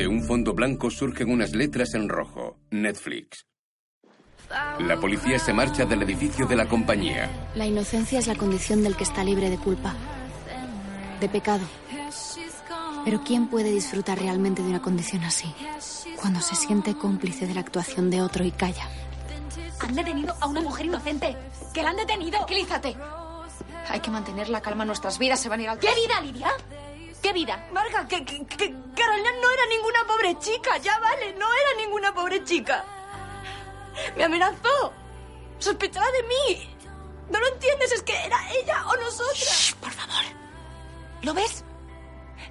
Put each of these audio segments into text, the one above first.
De un fondo blanco surgen unas letras en rojo. Netflix. La policía se marcha del edificio de la compañía. La inocencia es la condición del que está libre de culpa, de pecado. Pero ¿quién puede disfrutar realmente de una condición así? Cuando se siente cómplice de la actuación de otro y calla. Han detenido a una mujer inocente. ¡Que la han detenido! Tranquilízate. Hay que mantener la calma. Nuestras vidas se van a ir al... ¿Qué vida, Lidia? ¿Qué vida? Marga, que, que, que Carolina no era ninguna pobre chica, ya vale, no era ninguna pobre chica. Me amenazó. Sospechaba de mí. ¿No lo entiendes? Es que era ella o nosotras. por favor. ¿Lo ves?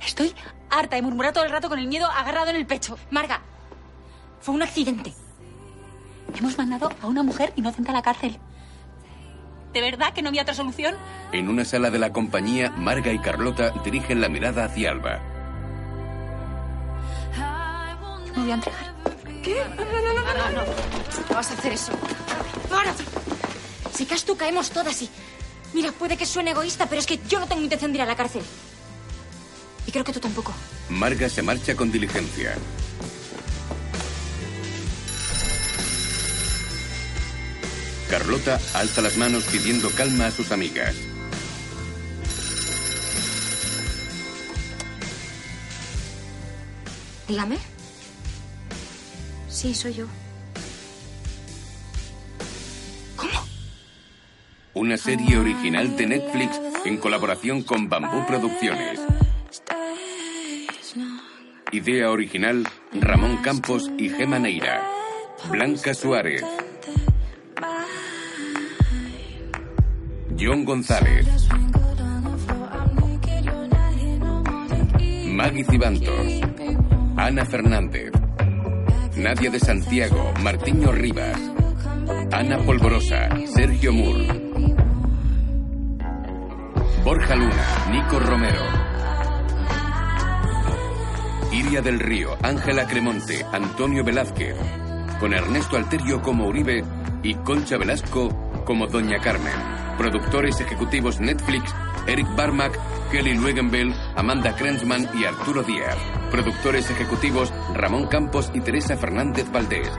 Estoy harta de murmurar todo el rato con el miedo agarrado en el pecho. Marga, fue un accidente. Hemos mandado a una mujer inocente a la cárcel. ¿De verdad que no había otra solución? En una sala de la compañía, Marga y Carlota dirigen la mirada hacia Alba. Me voy a entregar. ¿Qué? No, no, no, no, no. No, no vas a hacer eso. Para. Si caes tú, caemos todas y... Mira, puede que suene egoísta, pero es que yo no tengo intención de ir a la cárcel. Y creo que tú tampoco. Marga se marcha con diligencia. Carlota alza las manos pidiendo calma a sus amigas. Dígame. Sí, soy yo. Una serie original de Netflix en colaboración con Bambú Producciones. Idea original Ramón Campos y Gema Neira. Blanca Suárez. John González. Maggie Cibantos. Ana Fernández. Nadia de Santiago. Martiño Rivas. Ana Polvorosa. Sergio Moore. Borja Luna. Nico Romero. Iria del Río. Ángela Cremonte. Antonio Velázquez. Con Ernesto Alterio como Uribe y Concha Velasco como Doña Carmen. Productores ejecutivos Netflix, Eric Barmack, Kelly Luegenbell, Amanda Krensman y Arturo Díaz. Productores ejecutivos Ramón Campos y Teresa Fernández Valdés.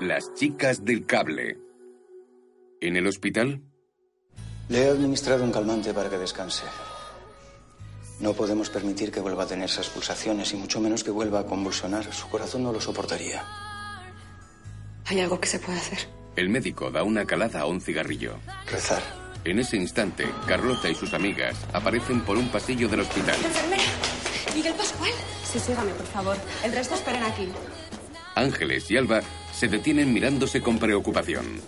Las chicas del cable. ¿En el hospital? Le he administrado un calmante para que descanse. No podemos permitir que vuelva a tener esas pulsaciones y mucho menos que vuelva a convulsionar. Su corazón no lo soportaría. ¿Hay algo que se puede hacer? El médico da una calada a un cigarrillo. Rezar. En ese instante, Carlota y sus amigas aparecen por un pasillo del hospital. Enfermera. Miguel Pascual. Sí, sígame, por favor. El resto esperen aquí. Ángeles y Alba se detienen mirándose con preocupación.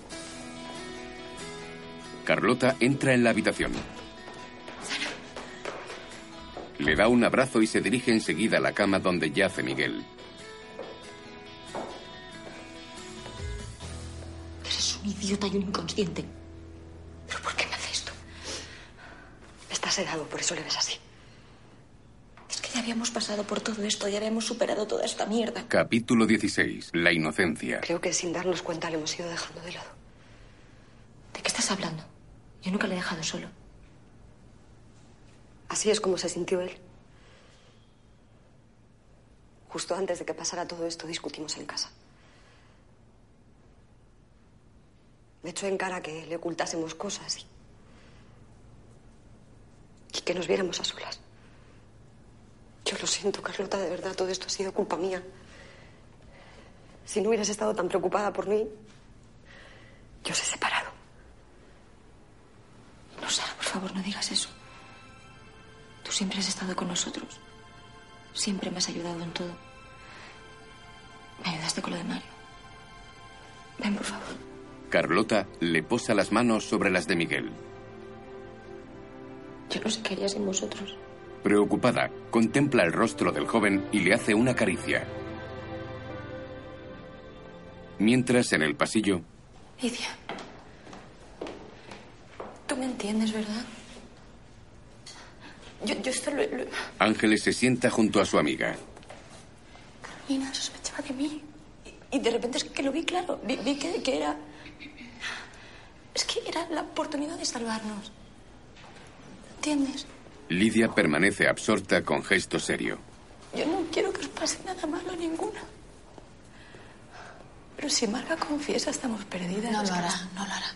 Carlota entra en la habitación. Le da un abrazo y se dirige enseguida a la cama donde yace Miguel. Eres un idiota y un inconsciente. ¿Pero por qué me hace esto? Está sedado, por eso le ves así. Es que ya habíamos pasado por todo esto, ya habíamos superado toda esta mierda. Capítulo 16. La inocencia. Creo que sin darnos cuenta le hemos ido dejando de lado. ¿De qué estás hablando? Yo nunca le he dejado solo. Así es como se sintió él. Justo antes de que pasara todo esto, discutimos en casa. Me echó en cara que le ocultásemos cosas y, y que nos viéramos a solas. Yo lo siento, Carlota, de verdad, todo esto ha sido culpa mía. Si no hubieras estado tan preocupada por mí, yo os he separado. No, Sara, por favor, no digas eso. Tú siempre has estado con nosotros. Siempre me has ayudado en todo. Me ayudaste con lo de Mario. Ven, por favor. Carlota le posa las manos sobre las de Miguel. Yo no sé qué haría sin vosotros. Preocupada, contempla el rostro del joven y le hace una caricia. Mientras, en el pasillo, Lidia. Tú me entiendes, ¿verdad? Yo, yo esto lo, lo- Ángeles se sienta junto a su amiga. Carolina sospechaba de mí. Y, y de repente es que lo vi claro. Vi, vi que, que era... Es que era la oportunidad de salvarnos. ¿Entiendes? Lidia permanece absorta con gesto serio. Yo no quiero que os pase nada malo a ninguna. Pero si Marga confiesa, estamos perdidas. No lo hará, no lo hará.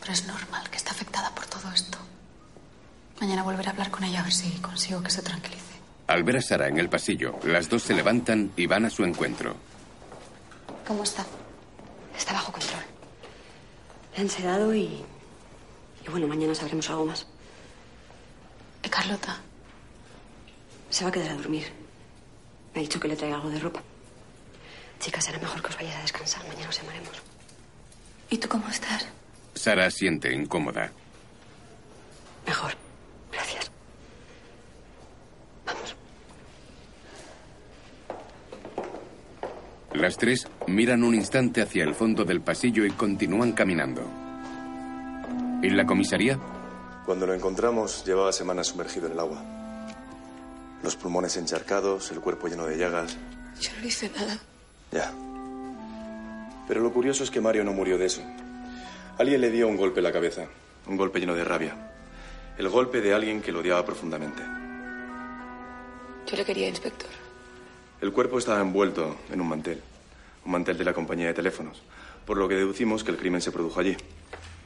Pero es normal que esté afectada por todo esto. Mañana volveré a hablar con ella a ver si consigo que se tranquilice. Al ver a Sara en el pasillo, las dos se levantan y van a su encuentro. ¿Cómo está? Está bajo control. Le han sedado y... Y bueno, mañana sabremos algo más. ¿Y Carlota? Se va a quedar a dormir. Me ha dicho que le traiga algo de ropa. Chicas, será mejor que os vayáis a descansar. Mañana os llamaremos. ¿Y tú cómo estás? Sara siente incómoda. Mejor. Las tres miran un instante hacia el fondo del pasillo y continúan caminando. ¿En la comisaría? Cuando lo encontramos, llevaba semanas sumergido en el agua. Los pulmones encharcados, el cuerpo lleno de llagas. Yo no le hice nada. Ya. Pero lo curioso es que Mario no murió de eso. Alguien le dio un golpe en la cabeza. Un golpe lleno de rabia. El golpe de alguien que lo odiaba profundamente. Yo le quería, inspector. El cuerpo estaba envuelto en un mantel. Un mantel de la compañía de teléfonos. Por lo que deducimos que el crimen se produjo allí.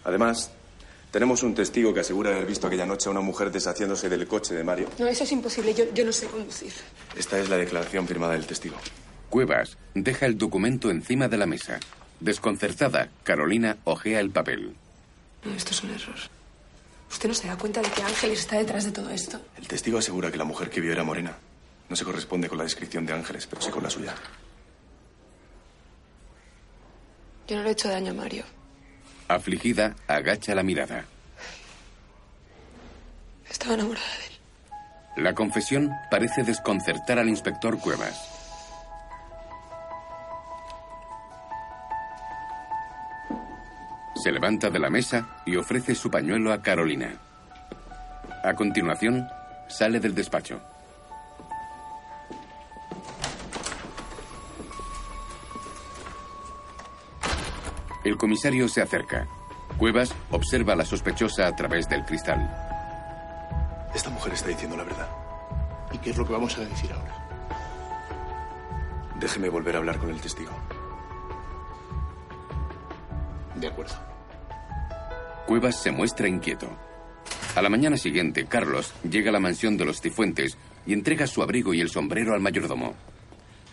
Además, tenemos un testigo que asegura haber visto aquella noche a una mujer deshaciéndose del coche de Mario. No, eso es imposible. Yo, yo no sé conducir. Esta es la declaración firmada del testigo. Cuevas deja el documento encima de la mesa. Desconcertada, Carolina ojea el papel. No, esto es un error. ¿Usted no se da cuenta de que Ángeles está detrás de todo esto? El testigo asegura que la mujer que vio era morena. No se corresponde con la descripción de Ángeles, pero sí con la suya. Yo no le he hecho daño a Mario. Afligida, agacha la mirada. Estaba enamorada de él. La confesión parece desconcertar al inspector Cuevas. Se levanta de la mesa y ofrece su pañuelo a Carolina. A continuación, sale del despacho. El comisario se acerca. Cuevas observa a la sospechosa a través del cristal. Esta mujer está diciendo la verdad. ¿Y qué es lo que vamos a decir ahora? Déjeme volver a hablar con el testigo. De acuerdo. Cuevas se muestra inquieto. A la mañana siguiente, Carlos llega a la mansión de los Cifuentes y entrega su abrigo y el sombrero al mayordomo.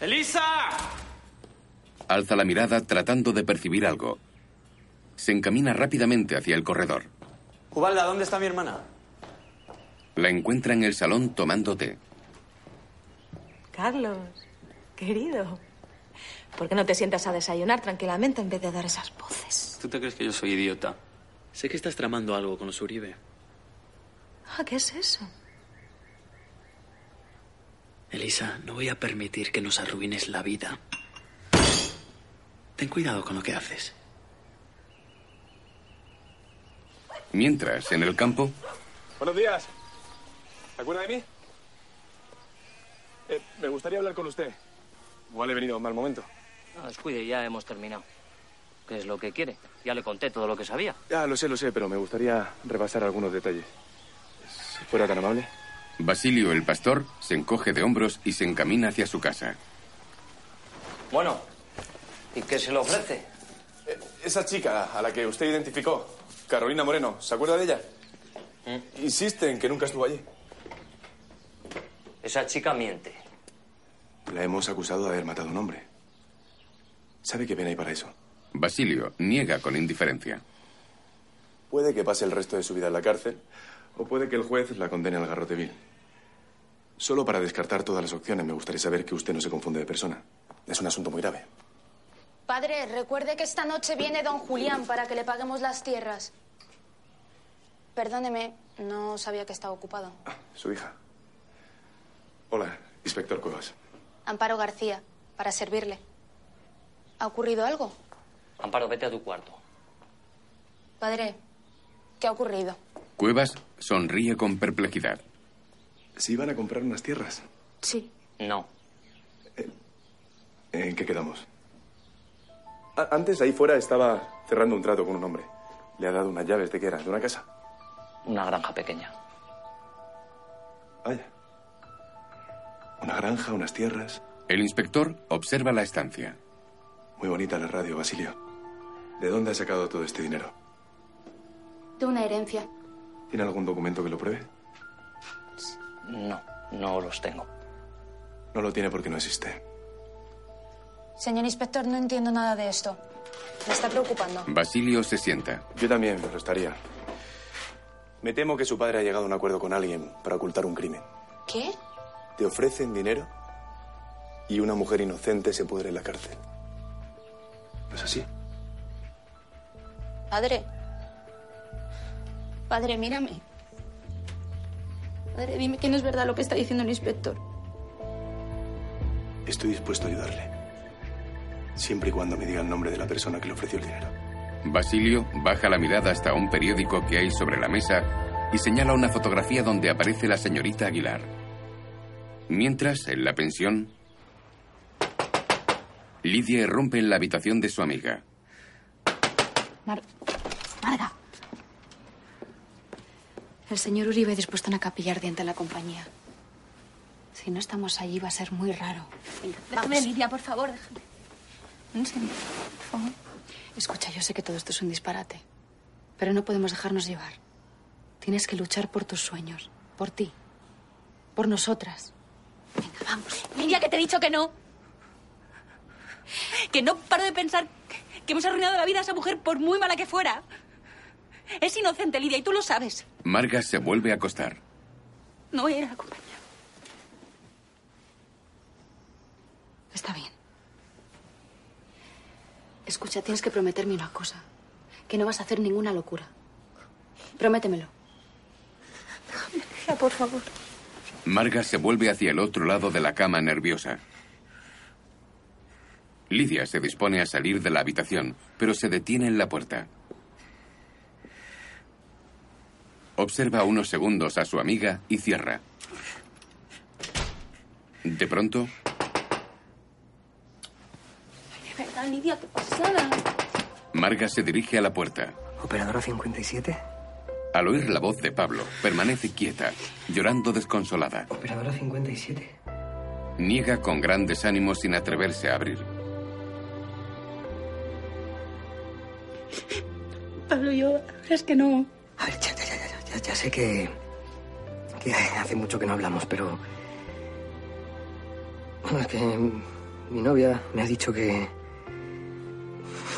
¡Elisa! Alza la mirada tratando de percibir algo. Se encamina rápidamente hacia el corredor. Ubalda, ¿dónde está mi hermana? La encuentra en el salón tomando té. Carlos, querido, ¿por qué no te sientas a desayunar tranquilamente en vez de dar esas voces? ¿Tú te crees que yo soy idiota? Sé que estás tramando algo con los Uribe. Ah, ¿qué es eso? Elisa, no voy a permitir que nos arruines la vida. Ten cuidado con lo que haces. Mientras, en el campo, Buenos días. ¿Se acuerda de mí? Eh, me gustaría hablar con usted. Igual he venido a un mal momento. No, descuide, ya hemos terminado. ¿Qué es lo que quiere? Ya le conté todo lo que sabía. Ya, lo sé, lo sé, pero me gustaría repasar algunos detalles. Si fuera tan amable. Basilio el pastor se encoge de hombros y se encamina hacia su casa. Bueno, ¿y qué se le ofrece? Eh, esa chica a la que usted identificó, Carolina Moreno, ¿se acuerda de ella? Insiste en que nunca estuvo allí. Esa chica miente. La hemos acusado de haber matado a un hombre. ¿Sabe qué pena hay para eso? Basilio niega con indiferencia. Puede que pase el resto de su vida en la cárcel, o puede que el juez la condene al garrote vil. Solo para descartar todas las opciones, me gustaría saber que usted no se confunde de persona. Es un asunto muy grave. Padre, recuerde que esta noche viene don Julián para que le paguemos las tierras. Perdóneme, no sabía que estaba ocupado. Su hija. Hola, inspector Cuevas. Amparo García, para servirle. ¿Ha ocurrido algo? Amparo, vete a tu cuarto. Padre, ¿qué ha ocurrido? Cuevas sonríe con perplejidad. ¿Se iban a comprar unas tierras? Sí. No. ¿En qué quedamos? Antes ahí fuera estaba cerrando un trato con un hombre. Le ha dado unas llaves de qué era, de una casa. Una granja pequeña. Vaya. Una granja, unas tierras. El inspector observa la estancia. Muy bonita la radio, Basilio. ¿De dónde ha sacado todo este dinero? De una herencia. ¿Tiene algún documento que lo pruebe? No, no los tengo. No lo tiene porque no existe. Señor inspector, no entiendo nada de esto. Me está preocupando. Basilio se sienta. Yo también lo estaría. Me temo que su padre ha llegado a un acuerdo con alguien para ocultar un crimen. ¿Qué? Te ofrecen dinero y una mujer inocente se pudre en la cárcel. ¿No es así? Padre. Padre, mírame. Padre, dime que no es verdad lo que está diciendo el inspector. Estoy dispuesto a ayudarle. Siempre y cuando me diga el nombre de la persona que le ofreció el dinero. Basilio baja la mirada hasta un periódico que hay sobre la mesa y señala una fotografía donde aparece la señorita Aguilar. Mientras, en la pensión, Lidia irrumpe en la habitación de su amiga. Mar- Marga. El señor Uribe ha dispuesto una capilla ardiente en la compañía. Si no estamos allí va a ser muy raro. Venga, Déjame. Lidia, por favor, déjame. En serio, por favor. Escucha, yo sé que todo esto es un disparate, pero no podemos dejarnos llevar. Tienes que luchar por tus sueños, por ti, por nosotras. Venga, vamos. Lidia, que te he dicho que no. Que no paro de pensar que hemos arruinado la vida a esa mujer por muy mala que fuera. Es inocente, Lidia, y tú lo sabes. Marga se vuelve a acostar. No voy a ir a la compañía. Está bien. Escucha, tienes que prometerme una cosa. Que no vas a hacer ninguna locura. Prométemelo. Lidia, por favor. Marga se vuelve hacia el otro lado de la cama nerviosa. Lidia se dispone a salir de la habitación, pero se detiene en la puerta. Observa unos segundos a su amiga y cierra. De pronto, Lidia, qué pasada. Marga se dirige a la puerta. ¿Operadora 57? Al oír la voz de Pablo, permanece quieta, llorando desconsolada. ¿Operadora 57? Niega con gran desánimo sin atreverse a abrir. Pablo, yo es que no. A ver, ya, ya, ya, ya, ya, ya sé que, que hace mucho que no hablamos, pero... Bueno, es que mi novia me ha dicho que...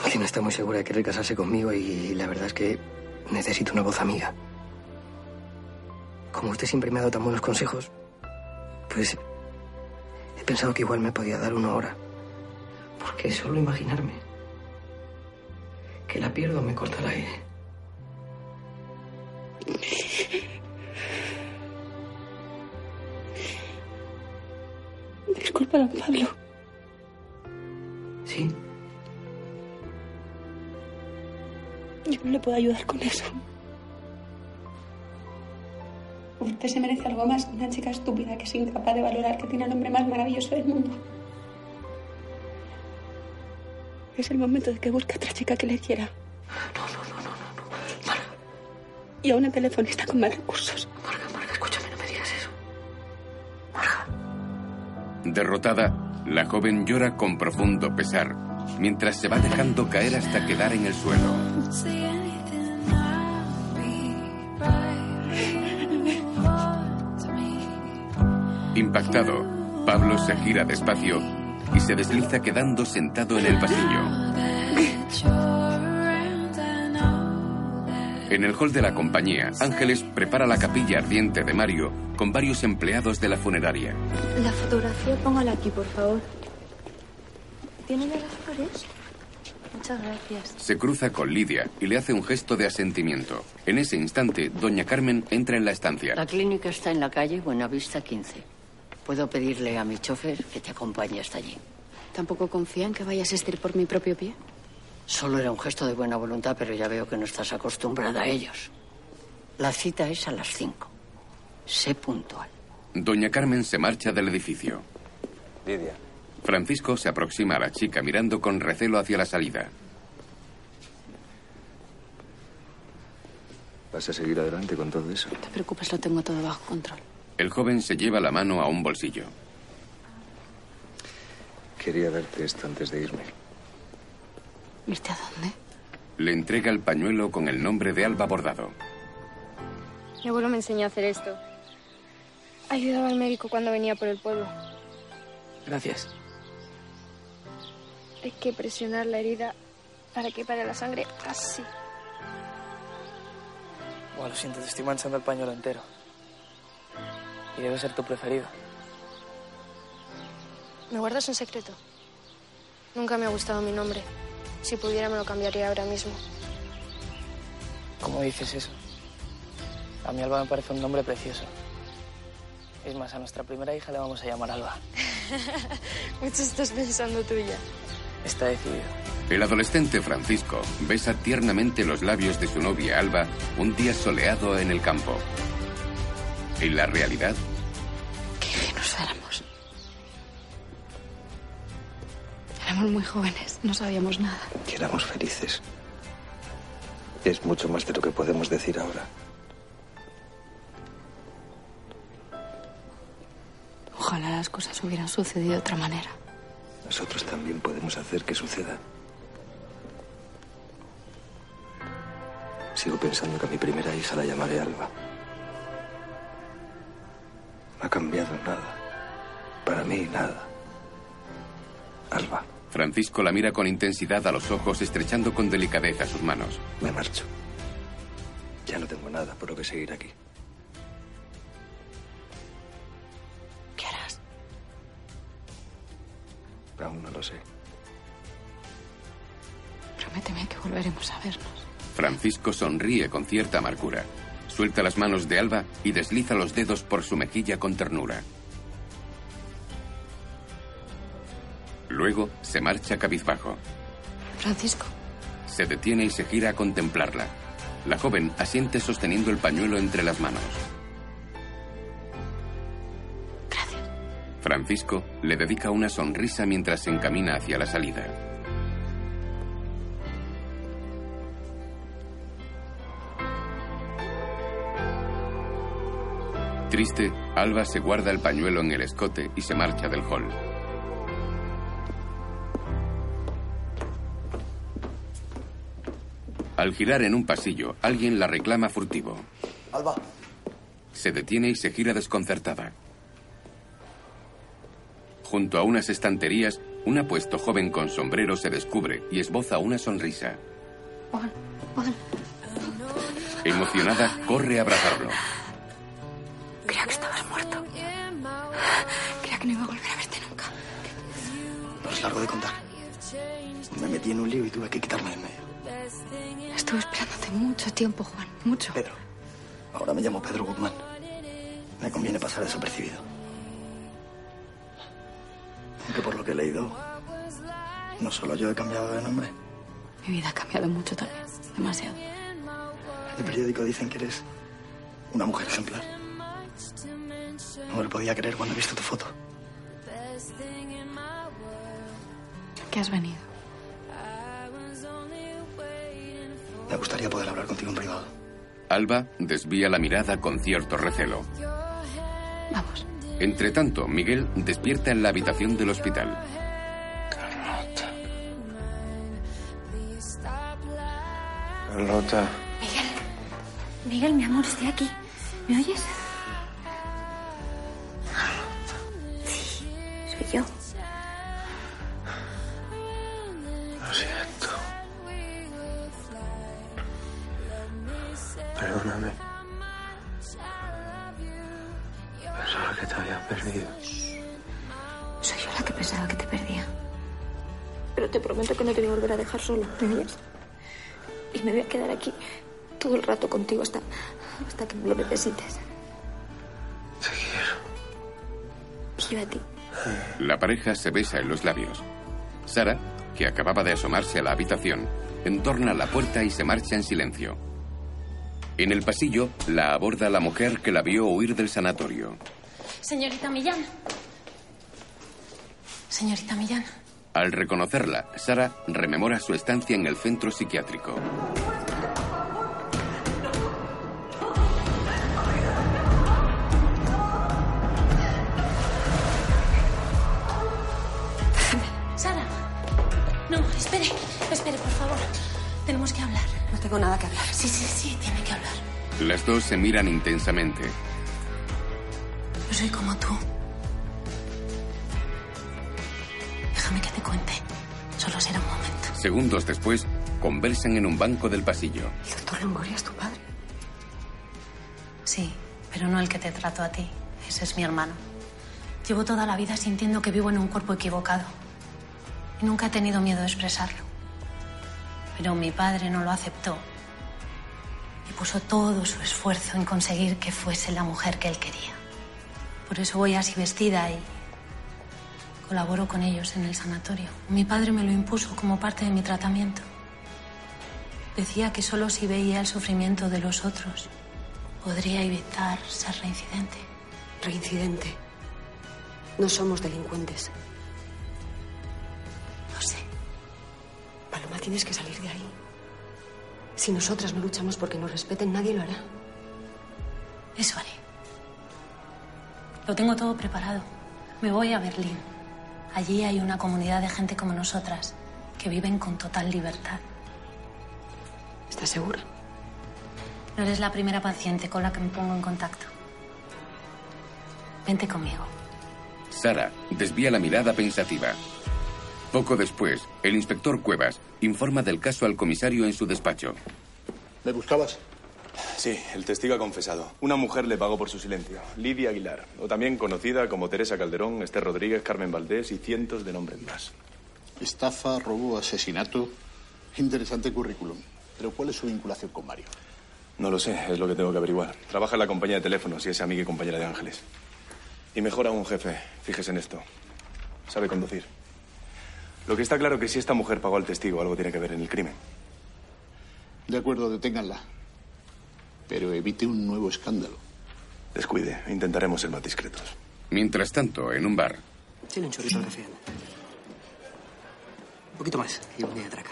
que no está muy segura de querer casarse conmigo y la verdad es que necesito una voz amiga. Como usted siempre me ha dado tan buenos consejos, pues he pensado que igual me podía dar una hora. Porque solo imaginarme que la pierdo me corta el aire. Disculpa, don Pablo. ¿Sí? Yo no le puedo ayudar con eso. Usted se merece algo más que una chica estúpida que es incapaz de valorar que tiene al hombre más maravilloso del mundo. Es el momento de que busque a otra chica que le quiera. No, no, no, no, no. Y a una telefonista con más recursos. Derrotada, la joven llora con profundo pesar, mientras se va dejando caer hasta quedar en el suelo. Impactado, Pablo se gira despacio y se desliza quedando sentado en el pasillo. En el hall de la compañía, Ángeles prepara la capilla ardiente de Mario con varios empleados de la funeraria. La fotografía, póngala aquí, por favor. ¿Tiene de Muchas gracias. Se cruza con Lidia y le hace un gesto de asentimiento. En ese instante, doña Carmen entra en la estancia. La clínica está en la calle Buenavista 15. Puedo pedirle a mi chofer que te acompañe hasta allí. ¿Tampoco confía en que vayas a estir por mi propio pie? Solo era un gesto de buena voluntad, pero ya veo que no estás acostumbrada a ellos. La cita es a las 5. Sé puntual. Doña Carmen se marcha del edificio. Lidia. Francisco se aproxima a la chica mirando con recelo hacia la salida. ¿Vas a seguir adelante con todo eso? No te preocupes, lo tengo todo bajo control. El joven se lleva la mano a un bolsillo. Quería darte esto antes de irme. ¿Irte a dónde? Le entrega el pañuelo con el nombre de Alba bordado. Mi abuelo me enseñó a hacer esto. Ayudaba al médico cuando venía por el pueblo. Gracias. Hay que presionar la herida para que pare la sangre así. Bueno, lo siento, te estoy manchando el pañuelo entero. Y debe ser tu preferido. ¿Me guardas un secreto? Nunca me ha gustado mi nombre. Si pudiera me lo cambiaría ahora mismo. ¿Cómo dices eso? A mí Alba me parece un nombre precioso. Es más, a nuestra primera hija le vamos a llamar Alba. Mucho estás pensando tuya. Está decidido. El adolescente Francisco besa tiernamente los labios de su novia Alba un día soleado en el campo. En la realidad, Qué ingenuos éramos. Éramos muy jóvenes, no sabíamos nada. Que éramos felices. Es mucho más de lo que podemos decir ahora. Ojalá las cosas hubieran sucedido de otra manera. Nosotros también podemos hacer que suceda. Sigo pensando que a mi primera hija la llamaré Alba. No ha cambiado nada. Para mí, nada. Alba. Francisco la mira con intensidad a los ojos, estrechando con delicadeza sus manos. Me marcho. Ya no tengo nada por lo que seguir aquí. Aún no lo sé. Prométeme que volveremos a vernos. Francisco sonríe con cierta amargura. Suelta las manos de Alba y desliza los dedos por su mejilla con ternura. Luego se marcha cabizbajo. Francisco, Se detiene y se gira a contemplarla. La joven asiente sosteniendo el pañuelo entre las manos. Francisco le dedica una sonrisa mientras se encamina hacia la salida. Triste, Alba se guarda el pañuelo en el escote y se marcha del hall. Al girar en un pasillo, alguien la reclama furtivo. Alba. Se detiene y se gira desconcertada. Junto a unas estanterías, un apuesto joven con sombrero se descubre y esboza una sonrisa. Juan, Juan, Emocionada, corre a abrazarlo. creía que estabas muerto. Creía que no iba a volver a verte nunca. No es largo de contar. Me metí en un lío y tuve que quitarme de en medio. Estuve esperándote mucho tiempo, Juan, mucho. Pedro. Ahora me llamo Pedro Guzmán. Me conviene pasar desapercibido. Aunque por lo que he leído, no solo yo he cambiado de nombre. Mi vida ha cambiado mucho también, demasiado. En el periódico dicen que eres una mujer ejemplar. No me lo podía creer cuando he visto tu foto. ¿Qué has venido? Me gustaría poder hablar contigo en privado. Alba desvía la mirada con cierto recelo. Vamos. Entre tanto, Miguel despierta en la habitación del hospital. Carlota. Miguel. Miguel, mi amor, estoy aquí. ¿Me oyes? Te voy a volver a dejar solo, ¿me oyes? Y me voy a quedar aquí todo el rato contigo hasta, hasta que me lo necesites. Y yo a ti. La pareja se besa en los labios. Sara, que acababa de asomarse a la habitación, entorna la puerta y se marcha en silencio. En el pasillo la aborda la mujer que la vio huir del sanatorio. Señorita Millán. Señorita Millán. Al reconocerla, Sara rememora su estancia en el centro psiquiátrico. Sara. No, espere, espere, por favor. Tenemos que hablar. No tengo nada que hablar. Sí, sí, sí, tiene que hablar. Las dos se miran intensamente. Soy como tú. Segundos después, conversan en un banco del pasillo. El doctor Longoria es tu padre. Sí, pero no el que te trato a ti. Ese es mi hermano. Llevo toda la vida sintiendo que vivo en un cuerpo equivocado. Y nunca he tenido miedo de expresarlo. Pero mi padre no lo aceptó. Y puso todo su esfuerzo en conseguir que fuese la mujer que él quería. Por eso voy así vestida y colaboro con ellos en el sanatorio. Mi padre me lo impuso como parte de mi tratamiento. Decía que solo si veía el sufrimiento de los otros podría evitar ser reincidente. Reincidente. No somos delincuentes. Lo sé. Paloma, tienes que salir de ahí. Si nosotras no luchamos porque nos respeten, nadie lo hará. Eso haré. Lo tengo todo preparado. Me voy a Berlín. Allí hay una comunidad de gente como nosotras que viven con total libertad. ¿Estás segura? No eres la primera paciente con la que me pongo en contacto. Vente conmigo. Sara desvía la mirada pensativa. Poco después, el inspector Cuevas informa del caso al comisario en su despacho. ¿Me buscabas? Sí, el testigo ha confesado. Una mujer le pagó por su silencio. Lidia Aguilar, o también conocida como Teresa Calderón, Esther Rodríguez, Carmen Valdés y cientos de nombres más. Estafa, robo, asesinato. Interesante currículum. Pero ¿cuál es su vinculación con Mario? No lo sé, es lo que tengo que averiguar. Trabaja en la compañía de teléfonos y es amiga y compañera de Ángeles. Y mejor aún, jefe, fíjese en esto. Sabe conducir. Lo que está claro que si esta mujer pagó al testigo, algo tiene que ver en el crimen. De acuerdo, deténganla. Pero evite un nuevo escándalo. Descuide, intentaremos ser más discretos. Mientras tanto, en un bar, Tiene un chorrito al café. Un poquito más y un día de traca.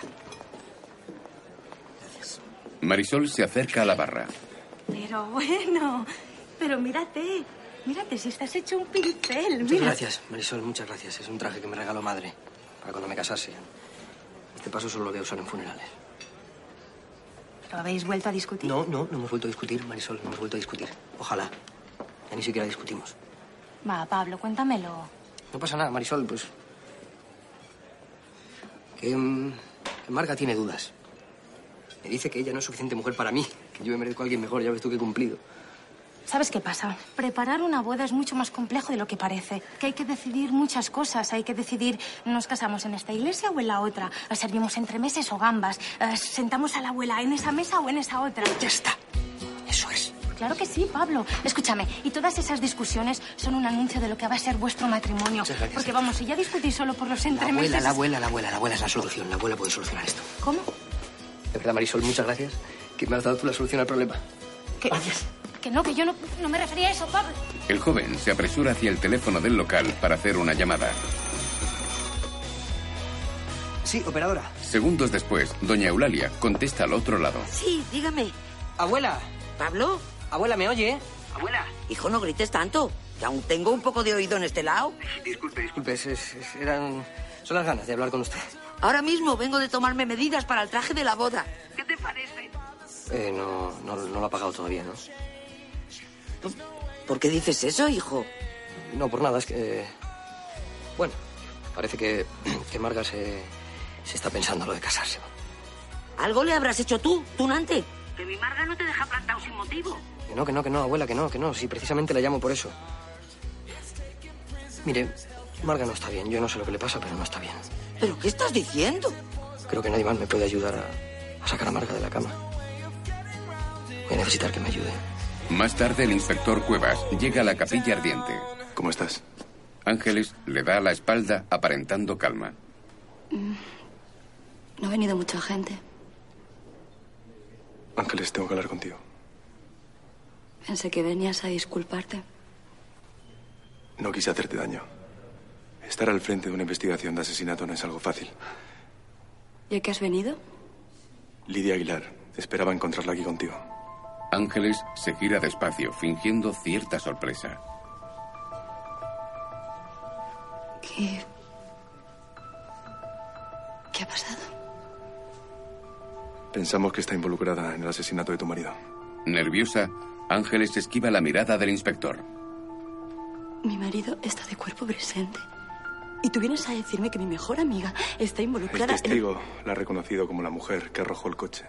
Marisol se acerca a la barra. Pero bueno, pero mírate, mírate, si estás hecho un pincel, Muchas mira. gracias, Marisol, muchas gracias. Es un traje que me regaló madre para cuando me casase. Este paso solo lo voy a usar en funerales. ¿Lo habéis vuelto a discutir? No, no, no hemos vuelto a discutir, Marisol, no hemos vuelto a discutir. Ojalá. Ya ni siquiera discutimos. Va, Pablo, cuéntamelo. No pasa nada, Marisol, pues. Que, mm, que Marga tiene dudas. Me dice que ella no es suficiente mujer para mí, que yo me merezco a alguien mejor, ya ves tú que he cumplido. ¿Sabes qué pasa? Preparar una boda es mucho más complejo de lo que parece. Que hay que decidir muchas cosas. Hay que decidir, ¿nos casamos en esta iglesia o en la otra? ¿Servimos entremeses o gambas? Eh, ¿Sentamos a la abuela en esa mesa o en esa otra? Ya está. Eso es. Claro que sí, Pablo. Escúchame, y todas esas discusiones son un anuncio de lo que va a ser vuestro matrimonio. Muchas gracias. Porque vamos, si ya discutís solo por los La entremeses... abuela, la abuela, la abuela, la abuela es la solución. La abuela puede solucionar esto. ¿Cómo? De verdad, Marisol, muchas gracias. Que me has dado tú la solución al problema. Gracias. Que no, que yo no, no me refería a eso, Pablo. El joven se apresura hacia el teléfono del local para hacer una llamada. Sí, operadora. Segundos después, doña Eulalia contesta al otro lado. Sí, dígame. Abuela. ¿Pablo? Abuela, ¿me oye? Abuela. Hijo, no grites tanto. Que aún tengo un poco de oído en este lado. Disculpe, disculpe. es- es- es- eran... Son las ganas de hablar con usted. Ahora mismo vengo de tomarme medidas para el traje de la boda. ¿Qué te parece? Eh, no, no, no lo ha pagado todavía, ¿no? ¿Por qué dices eso, hijo? No, por nada, es que... Bueno, parece que, que Marga se, se está pensando lo de casarse. ¿Algo le habrás hecho tú, tunante? Que mi Marga no te deja plantado sin motivo. Que no, que no, que no, abuela, que no, que no. Sí, precisamente la llamo por eso. Mire, Marga no está bien. Yo no sé lo que le pasa, pero no está bien. ¿Pero qué estás diciendo? Creo que nadie más me puede ayudar a, a sacar a Marga de la cama. Voy a necesitar que me ayude. Más tarde, el inspector Cuevas llega a la capilla ardiente. ¿Cómo estás? Ángeles le da la espalda aparentando calma. No ha venido mucha gente. Ángeles, tengo que hablar contigo. Pensé que venías a disculparte. No quise hacerte daño. Estar al frente de una investigación de asesinato no es algo fácil. ¿Y a qué has venido? Lidia Aguilar. Esperaba encontrarla aquí contigo. Ángeles se gira despacio, fingiendo cierta sorpresa. ¿Qué. ¿Qué ha pasado? Pensamos que está involucrada en el asesinato de tu marido. Nerviosa, Ángeles esquiva la mirada del inspector. Mi marido está de cuerpo presente. Y tú vienes a decirme que mi mejor amiga está El involucrada en... testigo la ha reconocido como la mujer que arrojó el coche.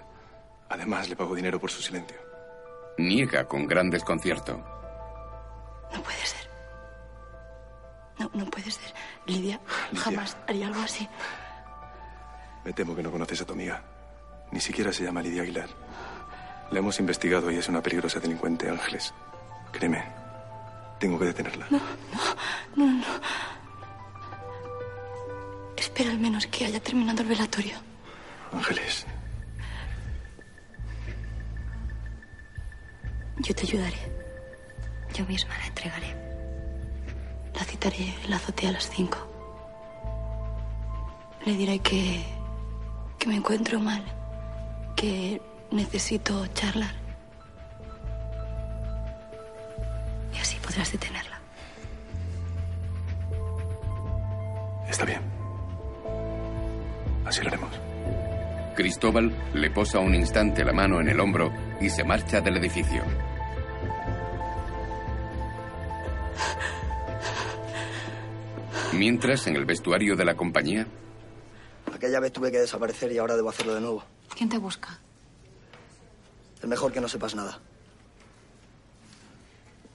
Además, le pagó dinero por su silencio. Niega con gran desconcierto. No puede ser. No, no puede ser. Lidia, Lidia. jamás haría algo así. Me temo que no conoces a tu amiga. Ni siquiera se llama Lidia Aguilar. La hemos investigado y es una peligrosa delincuente, Ángeles. Créeme, tengo que detenerla. No, no, no. Espera al menos que haya terminado el velatorio. Ángeles, Yo te ayudaré. Yo misma la entregaré. La citaré en la azotea a las cinco. Le diré que. que me encuentro mal. Que necesito charlar. Y así podrás detenerla. está bien. Así lo haremos. Cristóbal le posa un instante la mano en el hombro y se marcha del edificio. Mientras, en el vestuario de la compañía, Aquella vez tuve que desaparecer y ahora debo hacerlo de nuevo. ¿Quién te busca? Es mejor que no sepas nada.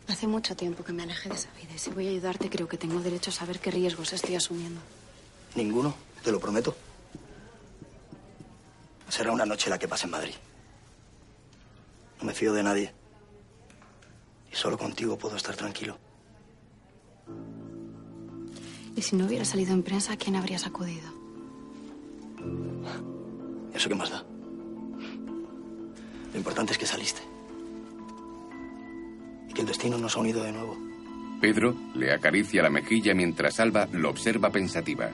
Hace mucho tiempo que me alejé de esa vida y si voy a ayudarte creo que tengo derecho a saber qué riesgos estoy asumiendo. Ninguno, te lo prometo. Será una noche la que pase en Madrid. No me fío de nadie. Y solo contigo puedo estar tranquilo. Y si no hubiera salido en prensa, ¿a quién habrías acudido? ¿Eso qué más da? Lo importante es que saliste. Y que el destino nos ha unido de nuevo. Pedro le acaricia la mejilla mientras Alba lo observa pensativa.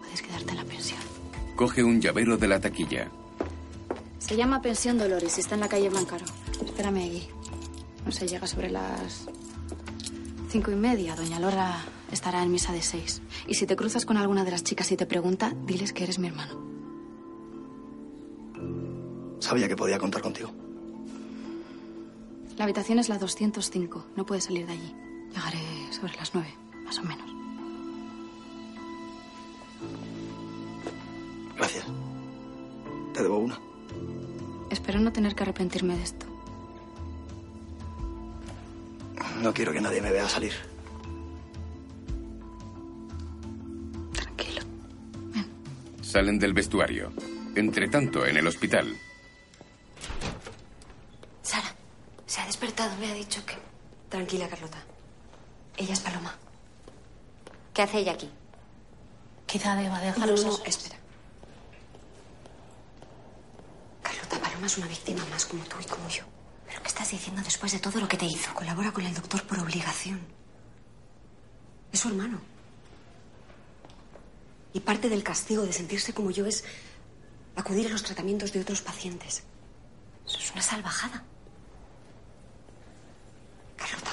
Puedes quedarte en la pensión. Coge un llavero de la taquilla. Se llama Pensión Dolores y está en la calle Blancaro. Espérame allí. No sé, llega sobre las cinco y media. Doña Lora estará en misa de seis. Y si te cruzas con alguna de las chicas y te pregunta, diles que eres mi hermano. Sabía que podía contar contigo. La habitación es la 205. No puedes salir de allí. Llegaré sobre las nueve, más o menos. Gracias. Te debo una. Espero no tener que arrepentirme de esto. No quiero que nadie me vea salir. Salen del vestuario. Entre tanto, en el hospital, Sara, se ha despertado, me ha dicho que... Tranquila, Carlota. Ella es Paloma. ¿Qué hace ella aquí? Quizá deba No, dejarlos no, a solas. espera. Carlota, Paloma es una víctima más como tú y como yo. ¿Pero qué estás diciendo después de todo lo que te hizo? Colabora con el doctor por obligación. Es su hermano. Y parte del castigo de sentirse como yo es acudir a los tratamientos de otros pacientes. Eso es una salvajada. Carlota,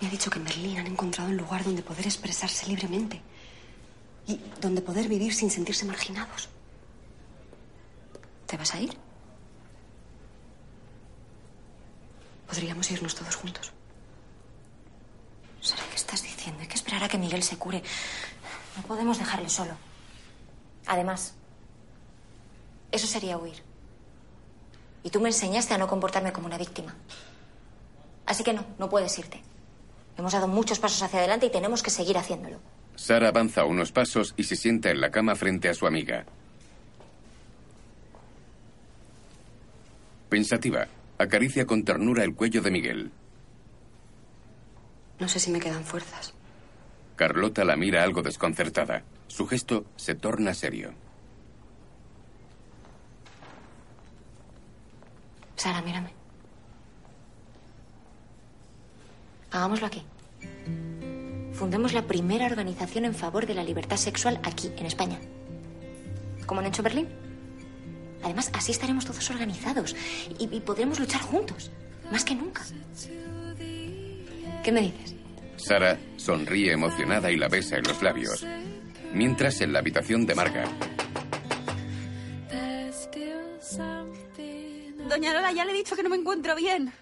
me ha dicho que en Berlín han encontrado un lugar donde poder expresarse libremente y donde poder vivir sin sentirse marginados. ¿Te vas a ir? Podríamos irnos todos juntos. Sara, ¿qué estás diciendo? Hay que esperar a que Miguel se cure. No podemos dejarle solo. Además, eso sería huir. Y tú me enseñaste a no comportarme como una víctima. Así que no, no puedes irte. Hemos dado muchos pasos hacia adelante y tenemos que seguir haciéndolo. Sara avanza unos pasos y se sienta en la cama frente a su amiga. Pensativa, acaricia con ternura el cuello de Miguel. No sé si me quedan fuerzas. Carlota la mira algo desconcertada. Su gesto se torna serio. Sara, mírame. Hagámoslo aquí. Fundemos la primera organización en favor de la libertad sexual aquí, en España. ¿Como han hecho Berlín? Además, así estaremos todos organizados y, y podremos luchar juntos, más que nunca. ¿Qué me dices? Sara sonríe emocionada y la besa en los labios. Mientras en la habitación de Marga, Doña Lola, ya le he dicho que no me encuentro bien.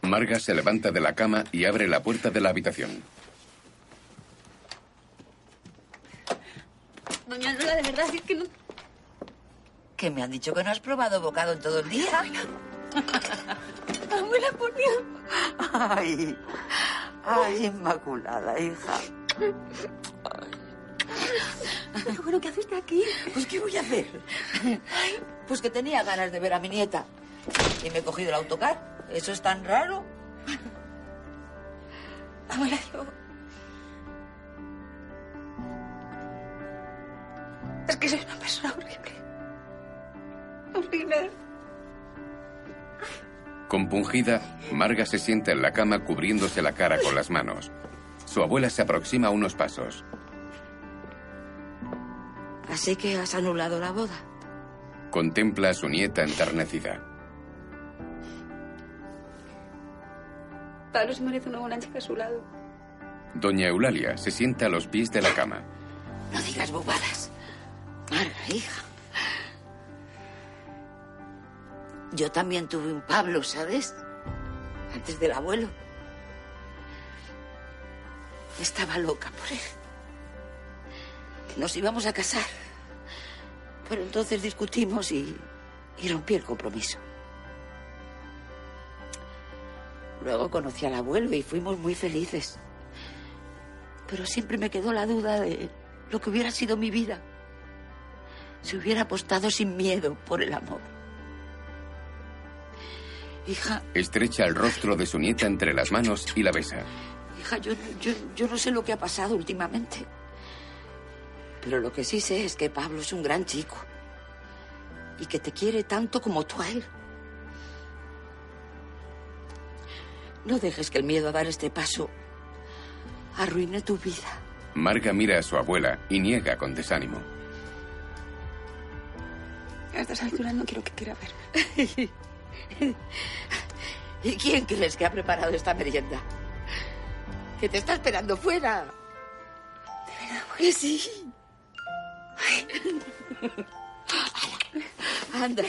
Marga se levanta de la cama y abre la puerta de la habitación. Doña Lola, de verdad, es que no... ¿Qué me han dicho que no has probado bocado en todo el día? Abuela, por Dios. Ay, ay, Inmaculada, hija. Pero bueno, ¿qué hace usted aquí? Pues, ¿qué voy a hacer? Pues que tenía ganas de ver a mi nieta. Y me he cogido el autocar. ¿Eso es tan raro? Abuela, yo... Es que soy una persona horrible. Compungida, Marga se sienta en la cama cubriéndose la cara con las manos. Su abuela se aproxima unos pasos. Así que has anulado la boda. Contempla a su nieta enternecida. Pablo se merece una buena chica a su lado. Doña Eulalia se sienta a los pies de la cama. No digas bobadas. Marga, hija. Yo también tuve un Pablo, ¿sabes? Antes del abuelo. Estaba loca por él. Nos íbamos a casar. Pero entonces discutimos y, rompí el compromiso. Luego conocí al abuelo y fuimos muy felices. Pero siempre me quedó la duda de lo que hubiera sido mi vida si hubiera apostado sin miedo por el amor. Hija, Estrecha el rostro de su nieta entre las manos y la besa. hija, yo, yo, yo no sé lo que ha pasado últimamente. Pero lo que sí sé es que Pablo es un gran chico. Y que te quiere tanto como tú a él. No dejes que el miedo a dar este paso arruine tu vida. Marga mira a su abuela y niega con desánimo. A estas alturas no quiero que quiera verme. ¿Y quién crees que ha preparado esta merienda? Que te está esperando fuera. ¿De verdad? Que sí. Anda.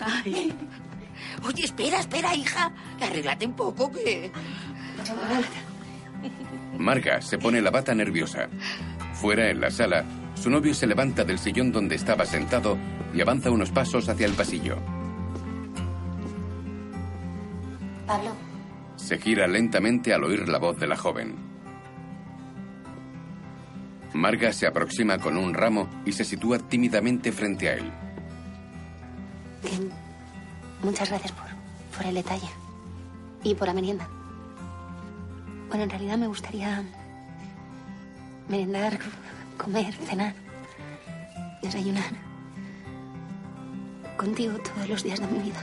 Ay. Oye, espera, espera, hija. Arréglate un poco, que... Marga se pone la bata nerviosa. Fuera, en la sala, su novio se levanta del sillón donde estaba sentado y avanza unos pasos hacia el pasillo. Pablo, Se gira lentamente al oír la voz de la joven. Marga se aproxima con un ramo y se sitúa tímidamente frente a él. muchas gracias por, por el detalle. Y por la merienda. Bueno, en realidad me gustaría merendar, comer, cenar, desayunar. Contigo todos los días de mi vida.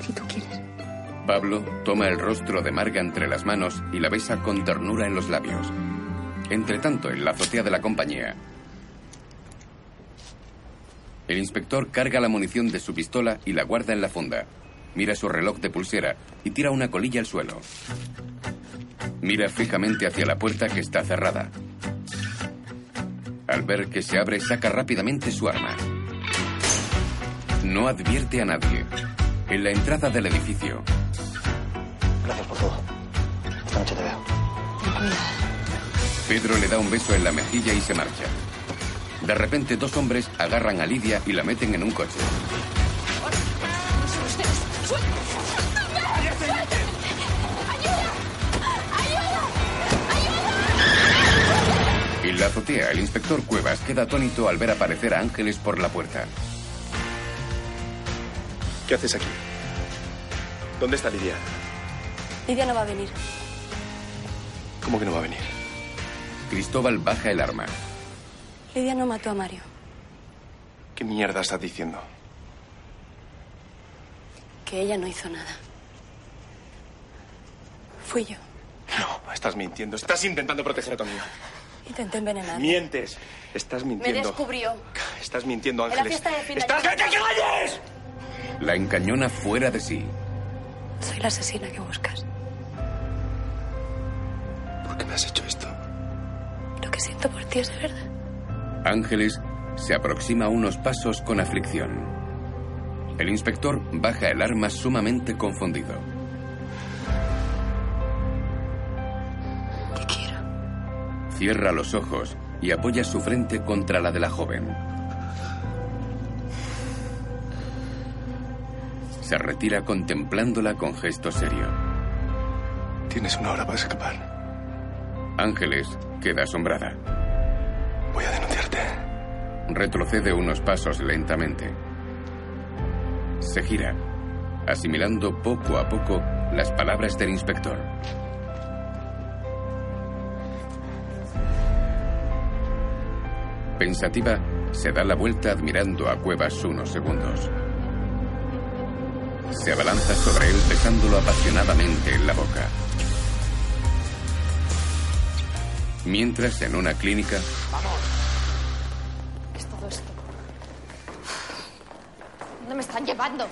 Si tú quieres. Pablo toma el rostro de Marga entre las manos y la besa con ternura en los labios. Entretanto, en la azotea de la compañía, el inspector carga la munición de su pistola y la guarda en la funda. Mira su reloj de pulsera y tira una colilla al suelo. Mira fijamente hacia la puerta que está cerrada. Al ver que se abre, saca rápidamente su arma. No advierte a nadie en la entrada del edificio. Gracias por todo. Esta noche te veo. Pedro le da un beso en la mejilla y se marcha. De repente, dos hombres agarran a Lidia y la meten en un coche. En la azotea, el inspector Cuevas queda atónito al ver aparecer a Ángeles por la puerta. ¿Qué haces aquí? ¿Dónde está Lidia? Lidia no va a venir. ¿Cómo que no va a venir? Cristóbal baja el arma. Lidia no mató a Mario. ¿Qué mierda estás diciendo? Que ella no hizo nada. Fui yo. No, estás mintiendo. Estás intentando proteger a tu amiga. Intenté envenenar. Mientes. Estás Me mintiendo. descubrió. Estás mintiendo, En la Ángeles. fiesta de fin de ¡Estás... ¡Que te calles! La encañona fuera de sí. Soy la asesina que buscas. ¿Por qué me has hecho esto? Lo que siento por ti es de verdad. Ángeles se aproxima unos pasos con aflicción. El inspector baja el arma sumamente confundido. Te quiero. Cierra los ojos y apoya su frente contra la de la joven. Se retira contemplándola con gesto serio. Tienes una hora para escapar. Ángeles queda asombrada. Voy a denunciarte. Retrocede unos pasos lentamente. Se gira, asimilando poco a poco las palabras del inspector. Pensativa, se da la vuelta admirando a Cuevas unos segundos. Se abalanza sobre él besándolo apasionadamente en la boca. Mientras, en una clínica, ¿Qué es todo esto? ¿Dónde me están llevando?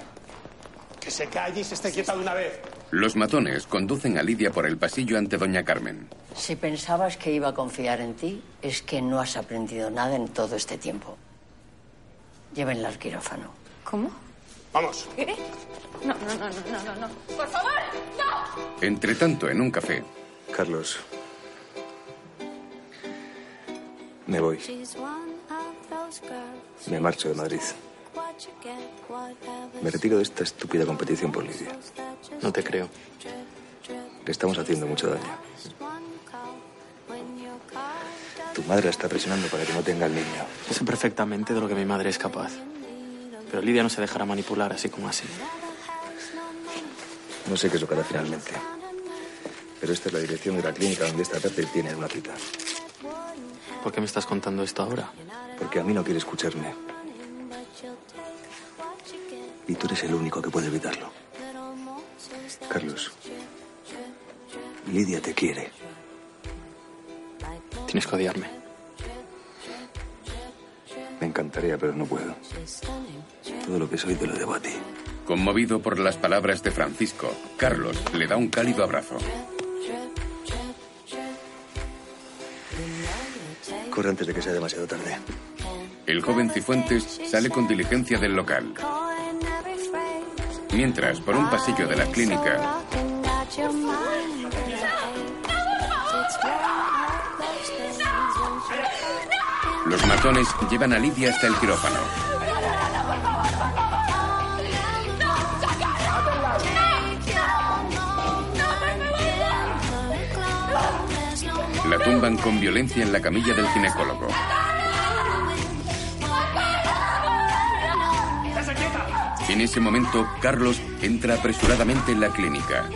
Que se calle y se esté quieta de una vez. los matones conducen a Lidia por el pasillo ante Doña Carmen. Si pensabas que iba a confiar en ti, es que no has aprendido nada en todo este tiempo. Llévenla al quirófano. ¿Cómo? Vamos. ¿Qué? No, no, no, no, no, no, no. ¡Por favor! ¡No! Entre tanto, en un café, Carlos. Me voy. Me marcho de Madrid. Me retiro de esta estúpida competición por Lidia. No te creo. Le estamos haciendo mucho daño. Tu madre la está presionando para que no tenga el niño. Yo sé perfectamente de lo que mi madre es capaz. Pero Lidia no se dejará manipular así como así. No sé qué es lo que hará finalmente. Pero esta es la dirección de la clínica donde esta tarde tiene una cita. ¿Por qué me estás contando esto ahora? Porque a mí no quiere escucharme. Y tú eres el único que puede evitarlo. Carlos. Lidia te quiere. Tienes que odiarme. Me encantaría, pero no puedo. Todo lo que soy te lo debo a ti. Conmovido por las palabras de Francisco, Carlos le da un cálido abrazo. Corre antes de que sea demasiado tarde. El joven Cifuentes sale con diligencia del local. Mientras, por un pasillo de la clínica, los matones llevan a Lidia hasta el quirófano. La tumban con violencia en la camilla del ginecólogo. En ese momento, Carlos entra apresuradamente en la clínica.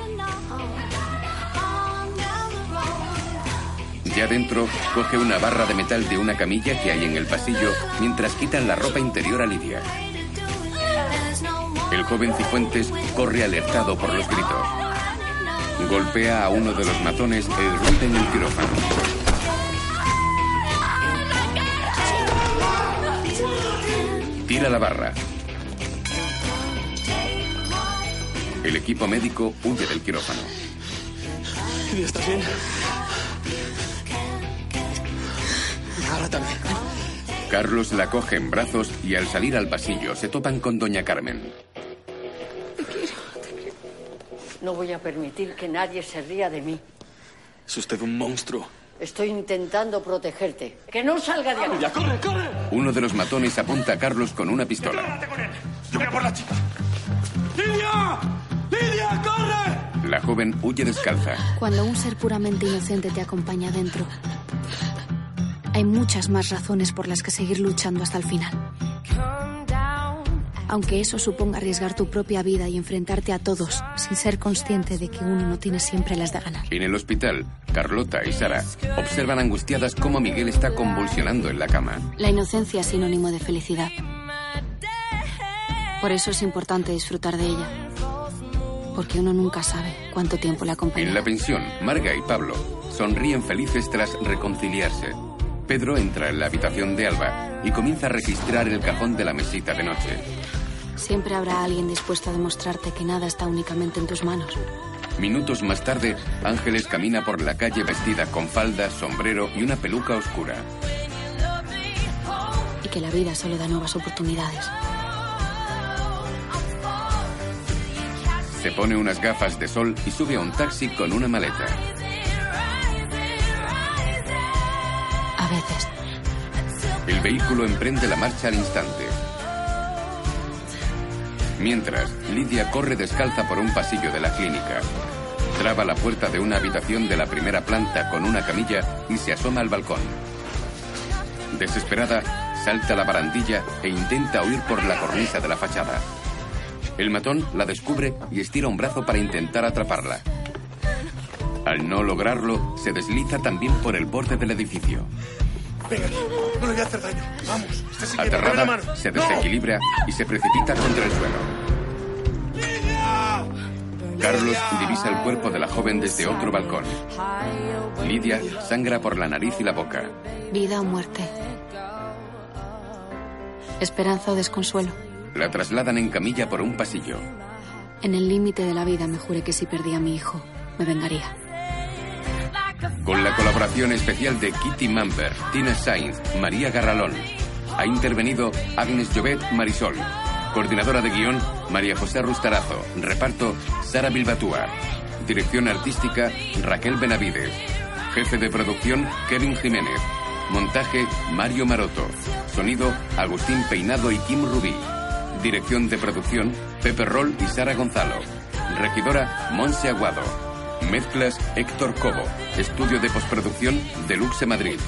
Ya dentro, coge una barra de metal de una camilla que hay en el pasillo mientras quitan la ropa interior a Lidia. El joven Cifuentes corre alertado por los gritos. Golpea a uno de los matones e irrumpe en el quirófano. Tira la barra. El equipo médico huye del quirófano. ¿estás bien? Ahora también. Carlos la coge en brazos y al salir al pasillo se topan con Doña Carmen. No voy a permitir que nadie se ría de mí. Es usted un monstruo. Estoy intentando protegerte. ¡Que no salga de aquí! ¡Ya, corre, corre! Uno de los matones apunta a Carlos con una pistola. Yo voy a por la chica. ¡Lidia! ¡Lidia, corre! La joven huye descalza. Cuando un ser puramente inocente te acompaña adentro, hay muchas más razones por las que seguir luchando hasta el final. Aunque eso suponga arriesgar tu propia vida y enfrentarte a todos sin ser consciente de que uno no tiene siempre las de ganar. En el hospital, Carlota y Sara observan angustiadas cómo Miguel está convulsionando en la cama. La inocencia es sinónimo de felicidad. Por eso es importante disfrutar de ella. Porque uno nunca sabe cuánto tiempo la acompaña. En la pensión, Marga y Pablo sonríen felices tras reconciliarse. Pedro entra en la habitación de Alba y comienza a registrar el cajón de la mesita de noche. Siempre habrá alguien dispuesto a demostrarte que nada está únicamente en tus manos. Minutos más tarde, Ángeles camina por la calle vestida con falda, sombrero y una peluca oscura. Y que la vida solo da nuevas oportunidades. Se pone unas gafas de sol y sube a un taxi con una maleta. A veces. El vehículo emprende la marcha al instante. Mientras, Lidia corre descalza por un pasillo de la clínica. Traba la puerta de una habitación de la primera planta con una camilla y se asoma al balcón. Desesperada, salta la barandilla e intenta huir por la cornisa de la fachada. El matón la descubre y estira un brazo para intentar atraparla. Al no lograrlo, se desliza también por el borde del edificio. Venga, no le voy a hacer daño. Vamos, Aterrada, se desequilibra y se precipita contra el suelo. Carlos divisa el cuerpo de la joven desde otro balcón. Lidia sangra por la nariz y la boca. Vida o muerte. Esperanza o desconsuelo. La trasladan en camilla por un pasillo. En el límite de la vida me juré que si perdía a mi hijo, me vengaría. Con la colaboración especial de Kitty Mamber, Tina Sainz, María Garralón. Ha intervenido Agnes Llobet Marisol. Coordinadora de guion, María José Rustarazo. Reparto, Sara Bilbatúa. Dirección artística, Raquel Benavides. Jefe de producción, Kevin Jiménez. Montaje, Mario Maroto. Sonido, Agustín Peinado y Kim Rubí. Dirección de producción, Pepe Roll y Sara Gonzalo. Regidora, Monse Aguado. Mezclas, Héctor Cobo. Estudio de postproducción, Deluxe Madrid.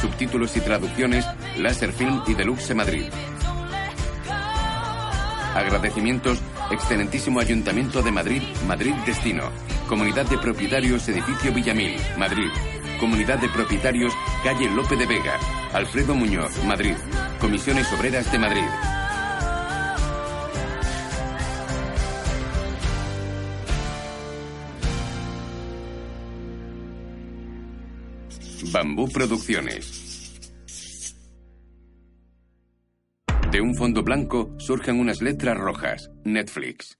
Subtítulos y traducciones, Láser Film y Deluxe Madrid. Agradecimientos, Excelentísimo Ayuntamiento de Madrid, Madrid Destino. Comunidad de Propietarios, Edificio Villamil, Madrid. Comunidad de Propietarios, Calle Lope de Vega, Alfredo Muñoz, Madrid. Comisiones Obreras de Madrid. Bambú Producciones. De un fondo blanco surgen unas letras rojas. Netflix.